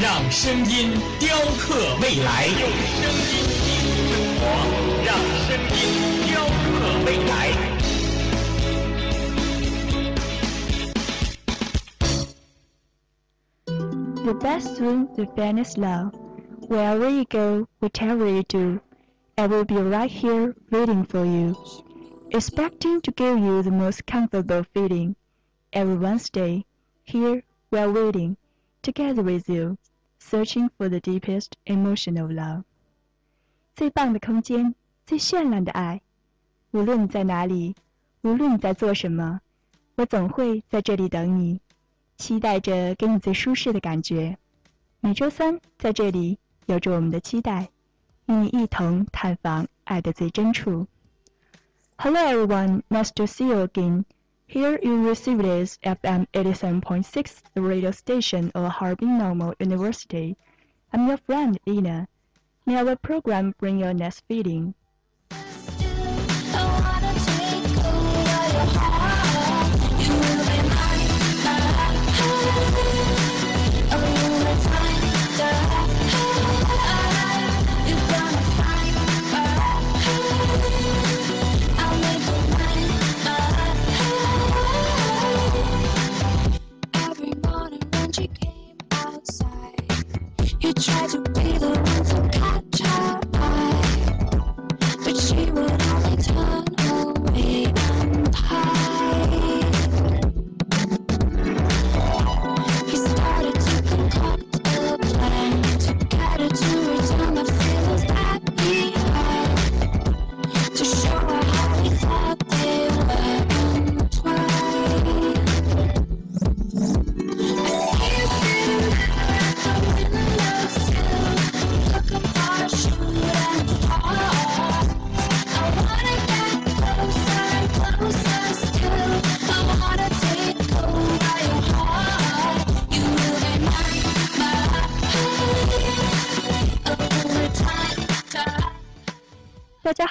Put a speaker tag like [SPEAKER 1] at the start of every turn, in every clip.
[SPEAKER 1] 让声音雕刻未来。用声音技术生活，让声音雕刻未来。
[SPEAKER 2] The best thing, the fairness love. Wherever you go, whatever you do, I will be right here waiting for you, expecting to give you the most comfortable feeling. Every Wednesday, here we're waiting, together with you, Searching for the deepest emotion of love. 最棒的空间，最绚烂的爱。无论你在哪里，无论你在做什么，我总会在这里等你。期待着给你最舒适的感觉。每周三在这里，有着我们的期待，与你一同探访爱的最真处。Hello everyone, nice to see you again. Here you receive this FM 87.6, the radio station of Harbin Normal University. I'm your friend Ina. May our program bring your next feeling.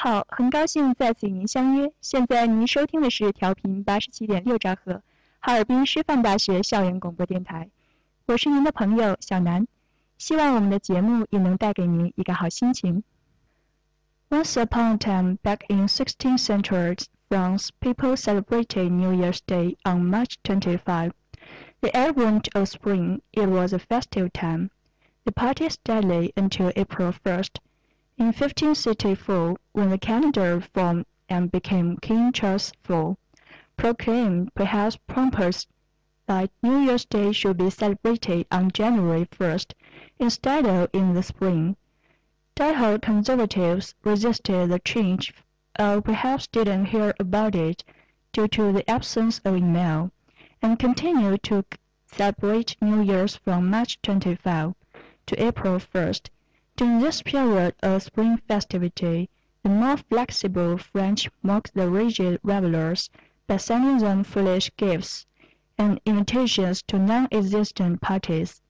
[SPEAKER 2] 好，很高兴再次与您相约。现在您收听的是调频八十七点六兆赫，哈尔滨师范大学校园广播电台，我是您的朋友小南。希望我们的节目也能带给您一个好心情。Once upon a time, back in 16th century France, people celebrated New Year's Day on March 25. The advent of spring, it was a festive time. The party steadily until April 1st. In 1564, when the calendar formed and became King Charles IV, proclaimed perhaps pompous that New Year's Day should be celebrated on January 1st instead of in the spring. Die-hard conservatives resisted the change or perhaps didn't hear about it due to the absence of email, and continued to celebrate New Year's from March 25 to April 1st. During this period of spring festivity, the more flexible French mocked the rigid revelers by sending them foolish gifts and invitations to non-existent parties.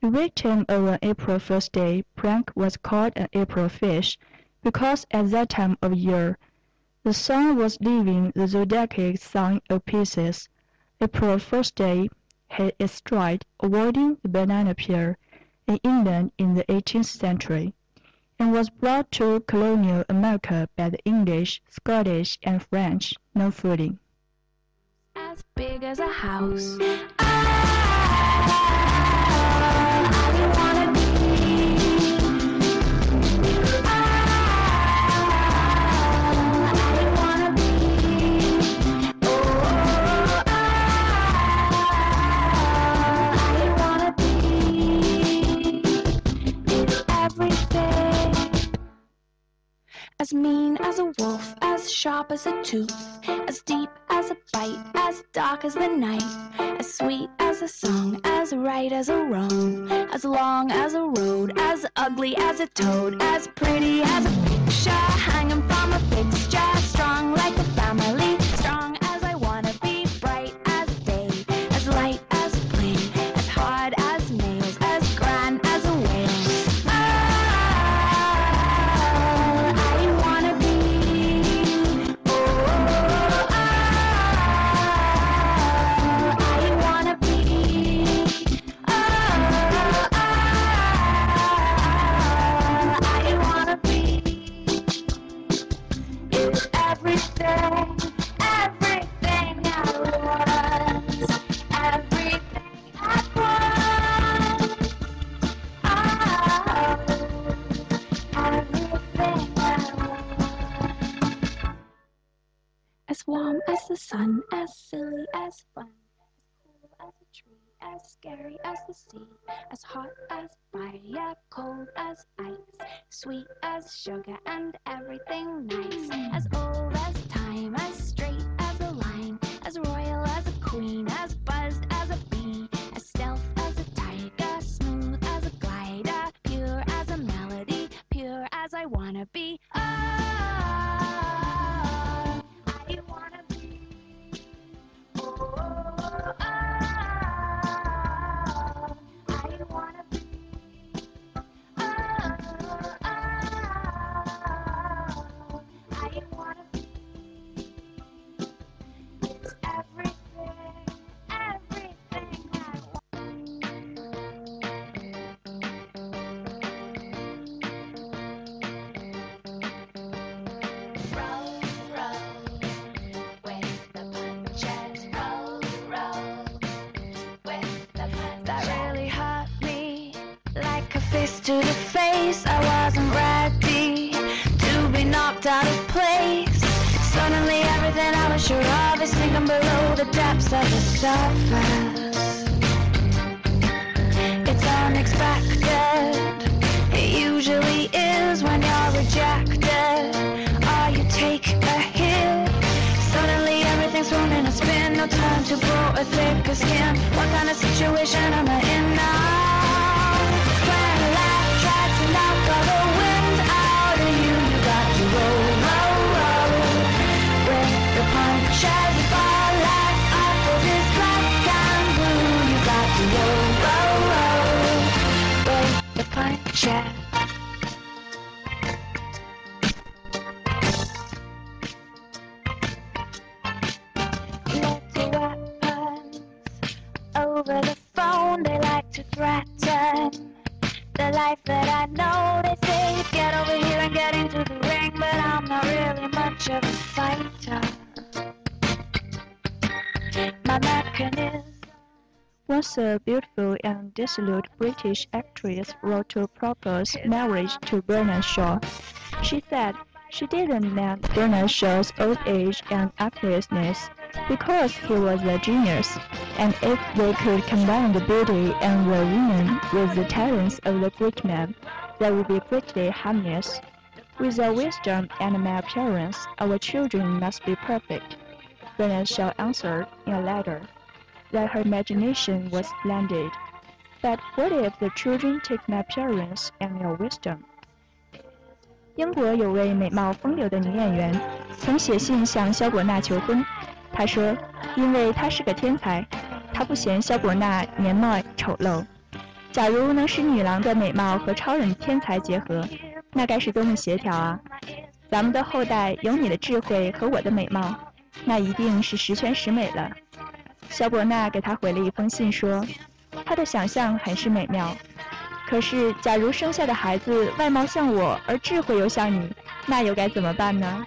[SPEAKER 2] The victim of an April Fool's Day prank was called an April fish because at that time of year, the sun was leaving the zodiac sign of Pisces. April Fool's Day had its stride avoiding the banana peel in England in the 18th century, and was brought to colonial America by the English, Scottish, and French no-footing.
[SPEAKER 3] as big as a house. Ah! As mean as a wolf, as sharp as a tooth, as deep as a bite, as dark as the night, as sweet as a song, as right as a wrong, as long as a road, as ugly as a toad, as pretty as a picture hanging from sugar and everything nice, as old as time, as straight as a line, as royal as a queen, as knocked out of place. Suddenly, everything I was sure of is sinking below the depths of the surface. It's unexpected. It usually is when you're rejected. Or you take a hit. Suddenly everything's thrown in a spin. No time to grow a thicker skin. What kind of situation am I in now? Over the phone, they like to threaten the life that I know. Get over here and get into the ring, but I'm not really much of a fighter.
[SPEAKER 2] Once a beautiful and dissolute British actress wrote to propose marriage to Bernard Shaw. She said she didn't mind Bernard Shaw's old age and actressness because he was a genius, and if they could combine the beauty and the woman with the talents of the great man, they would be greatly harmonious. With our wisdom and my appearance, our children must be perfect. Bernard Shaw answered in a letter that her imagination was splendid. But what if the children take my appearance and your wisdom? 英国有位美貌风流的女演员，曾写信向萧伯纳求婚。她说，因为她是个天才，她不嫌萧伯纳年貌丑陋。假如能使女郎的美貌和超人天才结合，那该是多么协调啊！咱们的后代有你的智慧和我的美貌，那一定是十全十美了。萧伯纳给他回了一封信说，他的想象很是美妙。可是，假如生下的孩子外貌像我，而智慧又像你，那又该怎么办呢？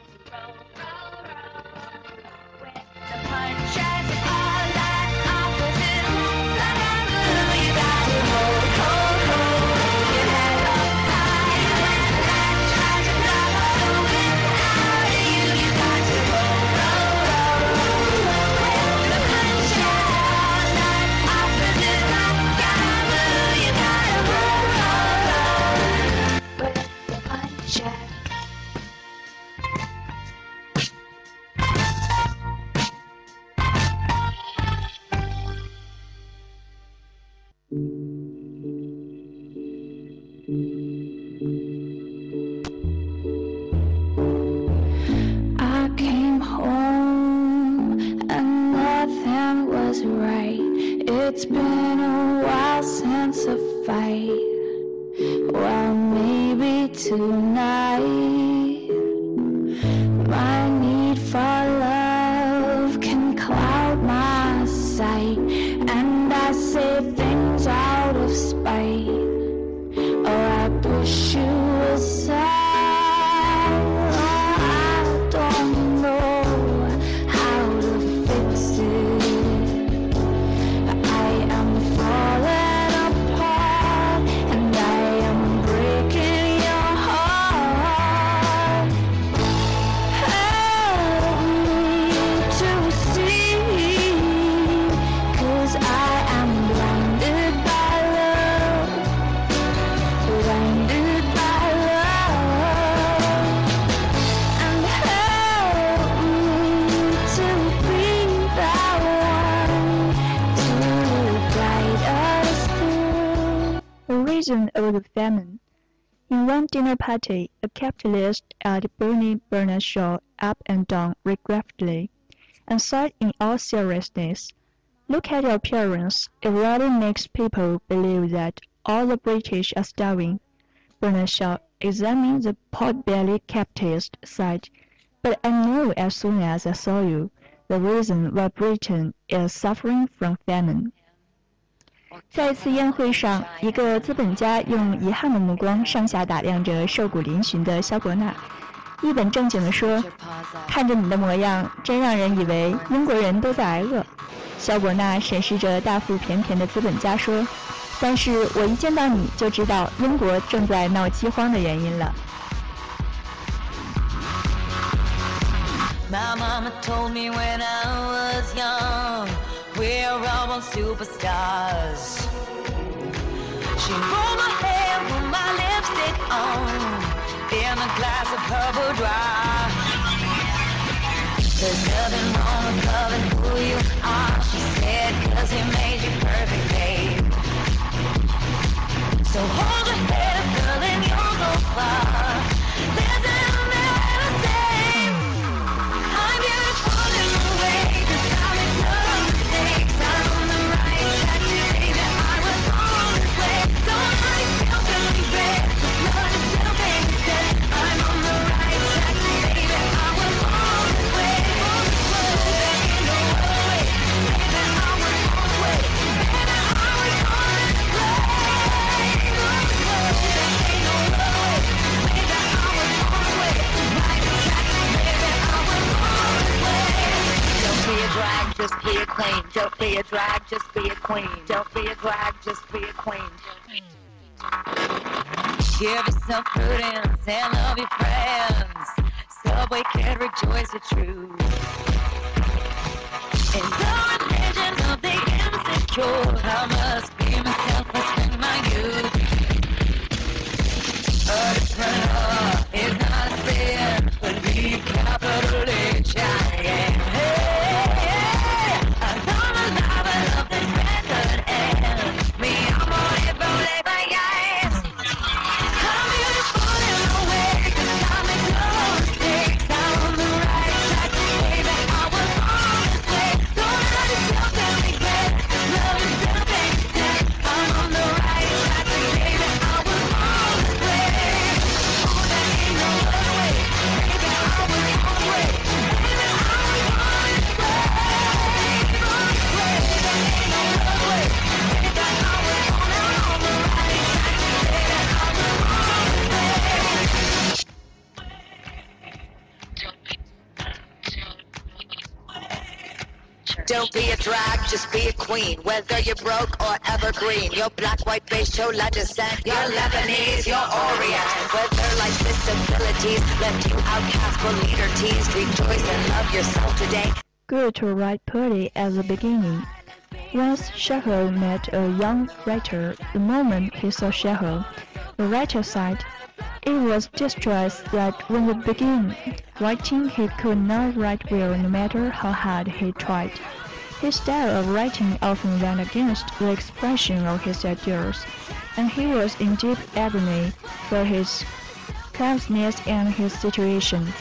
[SPEAKER 3] One
[SPEAKER 2] dinner party, a capitalist at Bernie Bernard Shaw up and down regretfully, and said in all seriousness, Look at your appearance. It really makes people believe that all the British are starving. Bernard Shaw, examining the pot-bellied capitalist, said, But I knew as soon as I saw you the reason why Britain is suffering from famine. 在一次宴会上，一个资本家用遗憾的目光上下打量着瘦骨嶙峋的萧伯纳，一本正经地说：“看着你的模样，真让人以为英国人都在挨饿。”萧伯纳审视着大腹便便的资本家说：“但是我一见到你就知道英国正在闹饥荒的原因了。”
[SPEAKER 4] My mama told me when I was young, we're all born superstars. She rolled my hair, put my lipstick on, in a glass of purple dry. There's nothing wrong with loving who you are, she said, cause he Subway can rejoice the truth. In the religion of the insecure, I must be myself, spend my youth. A different heart Don't be a drag, just be a queen. Whether you're broke or evergreen, you're black, white, beige, chola descent. You're Lebanese, you're Orient. Whether life's disabilities left you outcast or leader teased, rejoice and love yourself today.
[SPEAKER 2] Good to write poetry at the beginning. Once Chekhov met a young writer. The moment he saw Chekhov, the writer said, It was distress that when he began writing he could not write well no matter how hard he tried. His style of writing often went against the expression of his ideas, and he was in deep agony for his clumsiness and his situation.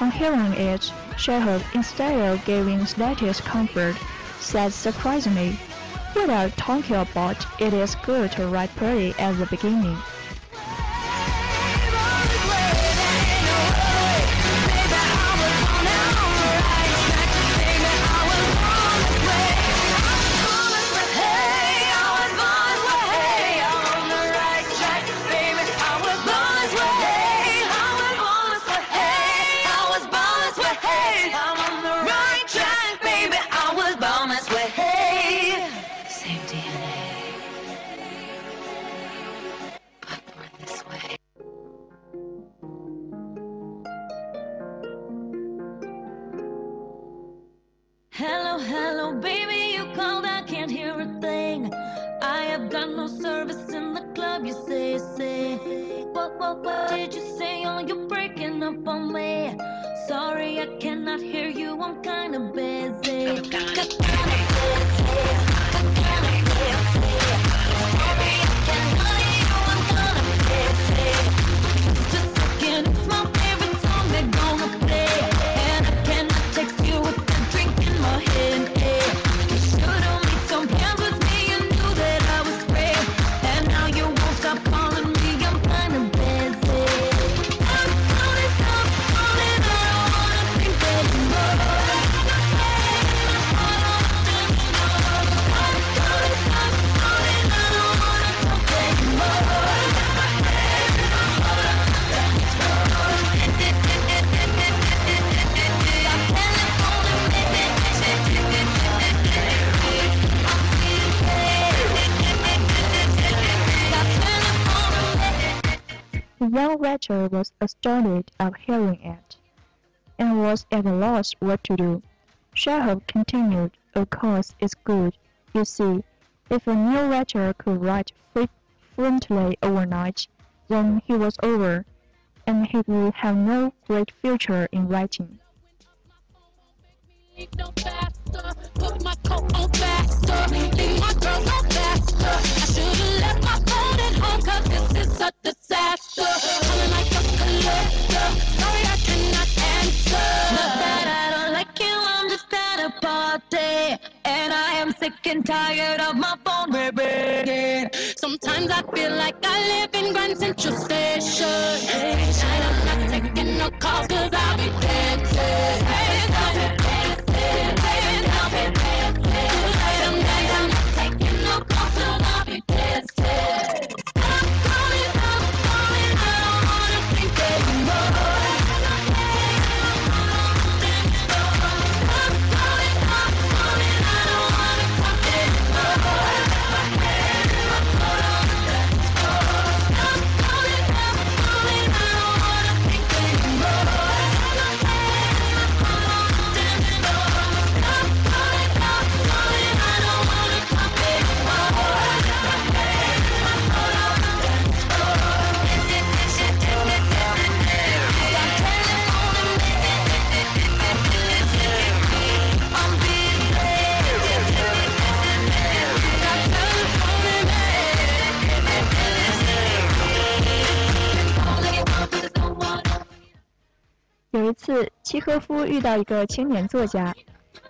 [SPEAKER 2] On hearing it, Chekhov, instead of giving slightest comfort, said surprisingly. What are you talking about? It is good to write pretty at the beginning.
[SPEAKER 5] What, did you say? Oh, you're breaking up on me. Sorry, I cannot hear you, I'm kinda busy.
[SPEAKER 2] Young writer was astounded at hearing it, and was at a loss what to do. Chekhov continued, "Of course, it's good. You see, if a new writer could write fluently overnight, then he was over, and he would have no great future in writing."
[SPEAKER 6] Put my coat on faster. Leave my girl go faster. I should've left my Sometimes I feel like I live in Grand Central Station. Hey,
[SPEAKER 2] 次，契诃夫遇到一个青年作家。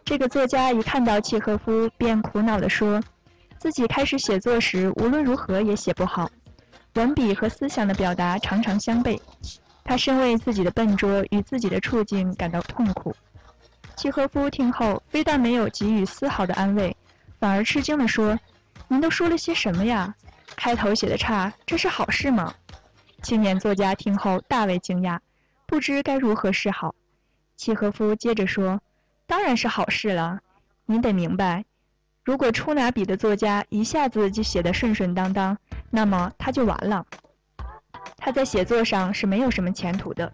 [SPEAKER 2] 这个作家一看到契诃夫，便苦恼地说，自己开始写作时无论如何也写不好，文笔和思想的表达常常相悖。他深为自己的笨拙与自己的处境感到痛苦。契诃夫听后，非但没有给予丝毫的安慰，反而吃惊地说：“您都说了些什么呀？开头写的差，这是好事吗？”青年作家听后大为惊讶。不知该如何是好。契诃夫接着说：“当然是好事了。你得明白，如果初拿笔的作家一下子就写得顺顺当当，那么他就完了。他在写作上是没有什么前途的。”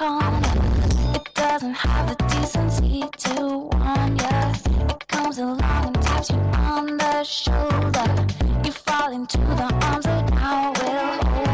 [SPEAKER 3] It doesn't have the decency to warn. It comes along and taps you on the shoulder. You fall into the arms that now will hold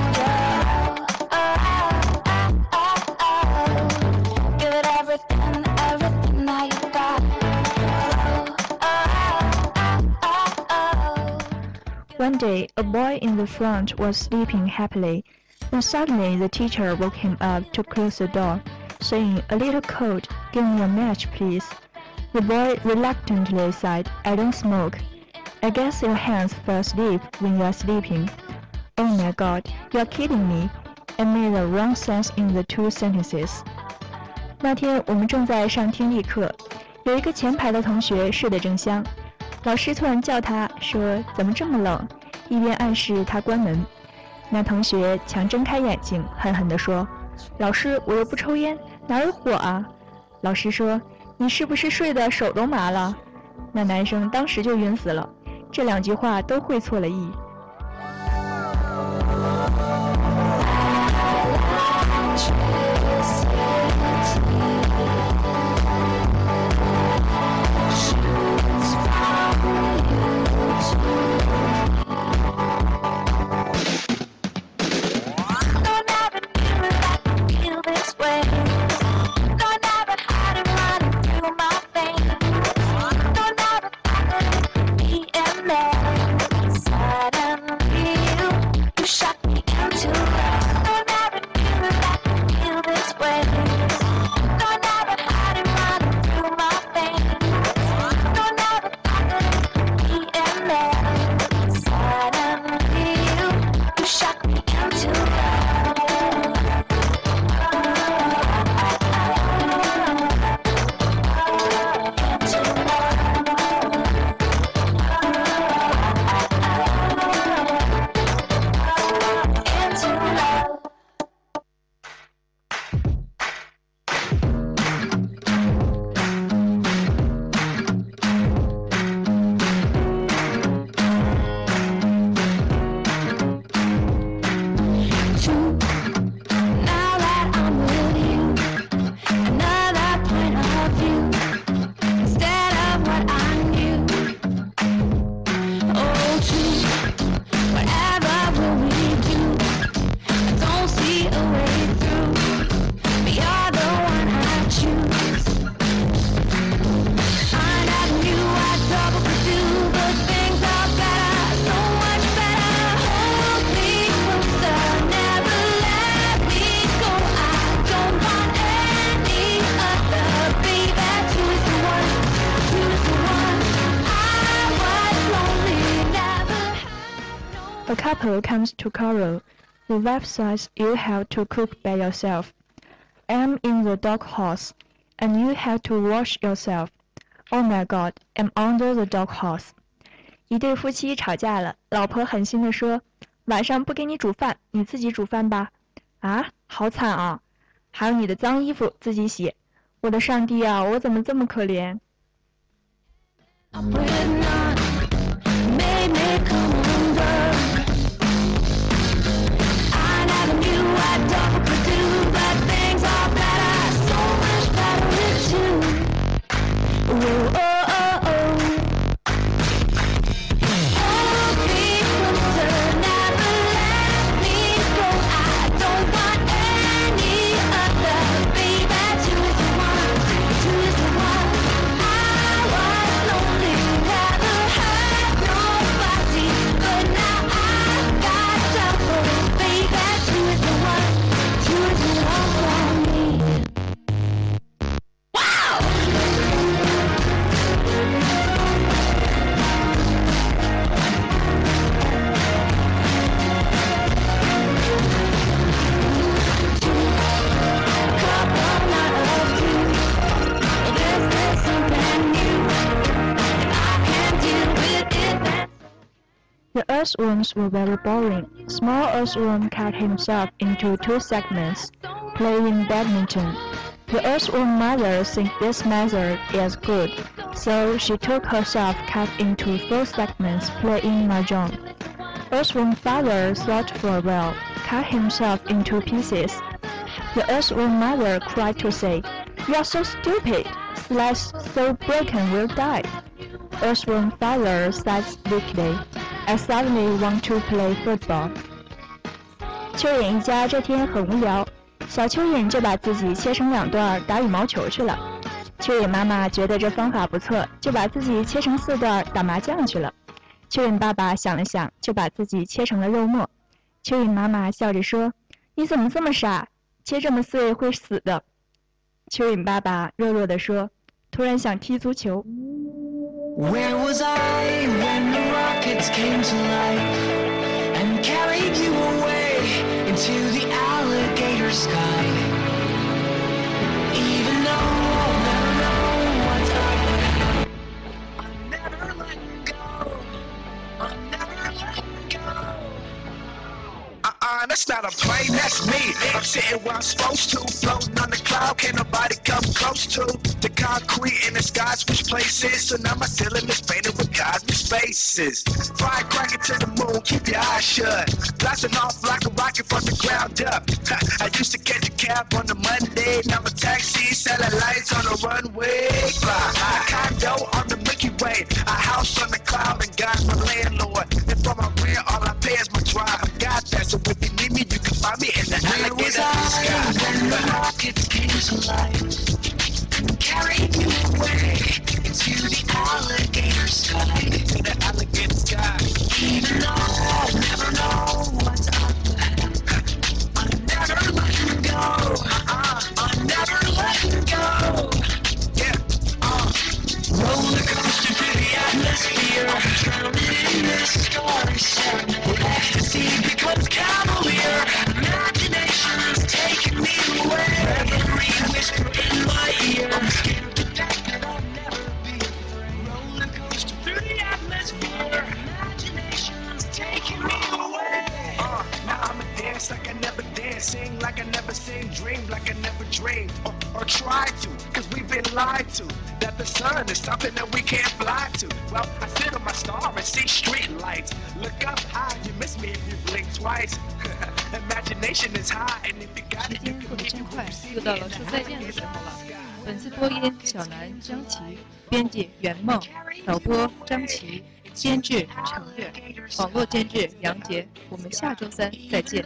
[SPEAKER 3] One day, a boy in the front was sleeping happily. When suddenly the teacher woke him up to close the door, saying, A little cold, give me a match, please. The boy reluctantly said, I don't smoke. I guess your hands fall asleep when you are sleeping. Oh my god, you're kidding me. I made a wrong sense in the two sentences. 那天我们正在上听力课，有一个前排的同学睡得正香，老师突然叫他说：“怎么这么冷？”一边暗示他关门。 那同学强睁开眼睛，狠狠地说：“老师，我又不抽烟，哪有火啊？”老师说：“你是不是睡得手都麻了？”那男生当时就晕死了。这两句话都会错了意。to quarrel. The wife says you have to cook by yourself. I'm in the doghouse, and you have to wash yourself. Oh my God, I'm under the doghouse. 一对夫妻吵架了，老婆狠心地说：“晚上不给你煮饭，你自己煮饭吧。”啊，好惨啊！还有你的脏衣服自己洗。我的上帝啊，我怎么这么可怜？ Earthworms were very boring. Small earthworm cut himself into two segments, playing badminton. The earthworm mother thinks this method is good, so she took herself cut into four segments, playing mahjong. Earthworm father thought for a while, cut himself into pieces. The earthworm mother cried to say, "You are so stupid! Slice so broken will die." Earthworm father said weakly, I suddenly want to play football. 蚯蚓一家这天很无聊，小蚯蚓就把自己切成两段打羽毛球去了。蚯蚓妈妈觉得这方法不错，就把自己切成四段打麻将去了。
[SPEAKER 2] 蚯蚓爸爸想了想，就把自己切成了肉末。蚯蚓妈妈笑着说：“你怎么这么傻？切这么碎会死的。”蚯蚓爸爸弱弱地说：“突然想踢足球。
[SPEAKER 7] Where was I when the rockets came to life and carried you away into the alligator sky?
[SPEAKER 8] That's not a plane, that's me. I'm sitting where I'm supposed to, floating on the cloud, can't nobody come close to the concrete in the sky, switch places. So now my ceiling is painted with cosmic spaces. Firecracker to the moon, keep your eyes shut. Blasting off like a rocket from the ground up. I used to catch a cab on a Monday, now a taxi, lights on the runway. Fly, a condo on the Milky Way, a house on the cloud, and God's my landlord. And for my rent, all I pay is my drive. So if you need me, you can find me in the
[SPEAKER 7] Where was
[SPEAKER 8] alligator
[SPEAKER 7] I when the
[SPEAKER 8] sky.
[SPEAKER 7] rockets came to life carried you away into the alligator sky?
[SPEAKER 8] To the alligator sky.
[SPEAKER 7] Even though I'll never know what's up I'm never letting go. Uh-uh, I'm never letting go.
[SPEAKER 8] Yeah, uh,
[SPEAKER 7] Roller coaster through the atmosphere, drowning in the becomes cavalier,
[SPEAKER 9] 小南张琪，编辑袁梦，导播张琪，监制程月，网络监制杨杰。我们下周三再见。